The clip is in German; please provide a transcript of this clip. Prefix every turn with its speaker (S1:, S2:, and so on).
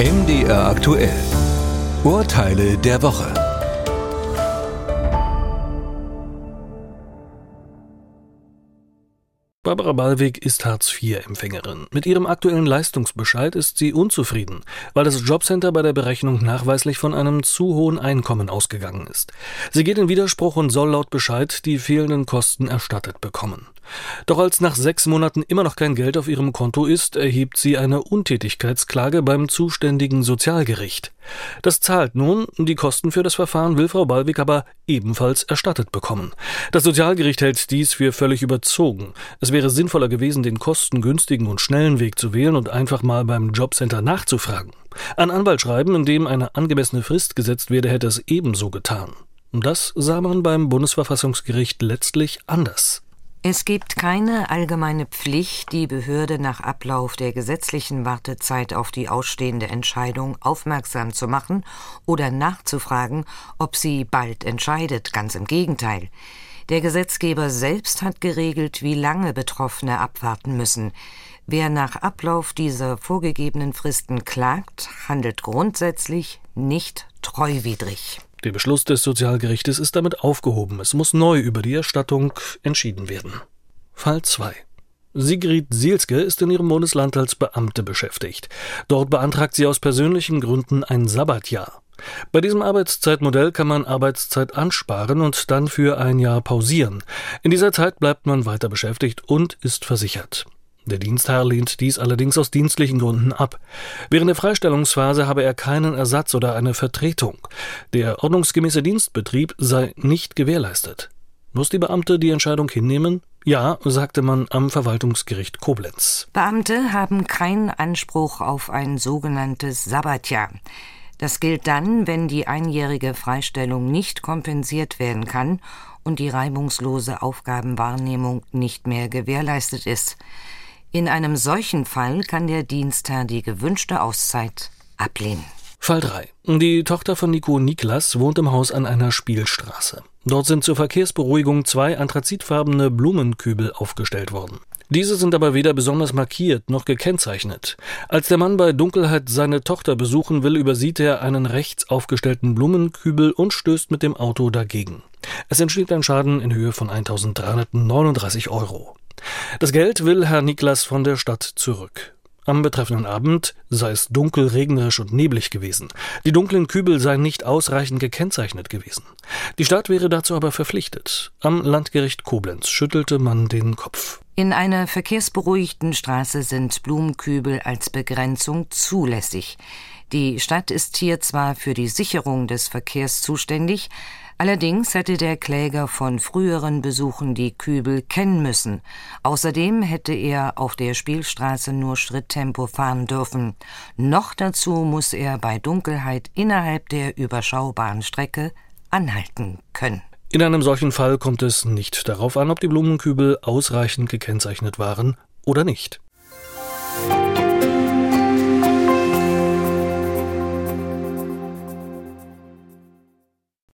S1: MDR aktuell. Urteile der Woche.
S2: Barbara Ballweg ist Hartz-IV-Empfängerin. Mit ihrem aktuellen Leistungsbescheid ist sie unzufrieden, weil das Jobcenter bei der Berechnung nachweislich von einem zu hohen Einkommen ausgegangen ist. Sie geht in Widerspruch und soll laut Bescheid die fehlenden Kosten erstattet bekommen. Doch als nach sechs Monaten immer noch kein Geld auf ihrem Konto ist, erhebt sie eine Untätigkeitsklage beim zuständigen Sozialgericht. Das zahlt nun, die Kosten für das Verfahren will Frau Ballweg aber ebenfalls erstattet bekommen. Das Sozialgericht hält dies für völlig überzogen. Es wäre sinnvoller gewesen, den kostengünstigen und schnellen Weg zu wählen und einfach mal beim Jobcenter nachzufragen. Ein Anwalt schreiben, in dem eine angemessene Frist gesetzt werde, hätte es ebenso getan. Das sah man beim Bundesverfassungsgericht letztlich anders.
S3: Es gibt keine allgemeine Pflicht, die Behörde nach Ablauf der gesetzlichen Wartezeit auf die ausstehende Entscheidung aufmerksam zu machen oder nachzufragen, ob sie bald entscheidet. Ganz im Gegenteil. Der Gesetzgeber selbst hat geregelt, wie lange Betroffene abwarten müssen. Wer nach Ablauf dieser vorgegebenen Fristen klagt, handelt grundsätzlich nicht treuwidrig.
S2: Der Beschluss des Sozialgerichtes ist damit aufgehoben. Es muss neu über die Erstattung entschieden werden. Fall 2. Sigrid Sielske ist in ihrem Bundesland als Beamte beschäftigt. Dort beantragt sie aus persönlichen Gründen ein Sabbatjahr. Bei diesem Arbeitszeitmodell kann man Arbeitszeit ansparen und dann für ein Jahr pausieren. In dieser Zeit bleibt man weiter beschäftigt und ist versichert. Der Dienstherr lehnt dies allerdings aus dienstlichen Gründen ab. Während der Freistellungsphase habe er keinen Ersatz oder eine Vertretung. Der ordnungsgemäße Dienstbetrieb sei nicht gewährleistet. Muss die Beamte die Entscheidung hinnehmen? Ja, sagte man am Verwaltungsgericht Koblenz.
S3: Beamte haben keinen Anspruch auf ein sogenanntes Sabbatjahr. Das gilt dann, wenn die einjährige Freistellung nicht kompensiert werden kann und die reibungslose Aufgabenwahrnehmung nicht mehr gewährleistet ist. In einem solchen Fall kann der Dienstherr die gewünschte Auszeit ablehnen.
S2: Fall 3. Die Tochter von Nico Niklas wohnt im Haus an einer Spielstraße. Dort sind zur Verkehrsberuhigung zwei anthrazitfarbene Blumenkübel aufgestellt worden. Diese sind aber weder besonders markiert noch gekennzeichnet. Als der Mann bei Dunkelheit seine Tochter besuchen will, übersieht er einen rechts aufgestellten Blumenkübel und stößt mit dem Auto dagegen. Es entsteht ein Schaden in Höhe von 1339 Euro. Das Geld will Herr Niklas von der Stadt zurück. Am betreffenden Abend sei es dunkel, regnerisch und neblig gewesen. Die dunklen Kübel seien nicht ausreichend gekennzeichnet gewesen. Die Stadt wäre dazu aber verpflichtet. Am Landgericht Koblenz schüttelte man den Kopf.
S3: In einer verkehrsberuhigten Straße sind Blumenkübel als Begrenzung zulässig. Die Stadt ist hier zwar für die Sicherung des Verkehrs zuständig, Allerdings hätte der Kläger von früheren Besuchen die Kübel kennen müssen. Außerdem hätte er auf der Spielstraße nur Schritttempo fahren dürfen. Noch dazu muss er bei Dunkelheit innerhalb der überschaubaren Strecke anhalten können.
S2: In einem solchen Fall kommt es nicht darauf an, ob die Blumenkübel ausreichend gekennzeichnet waren oder nicht.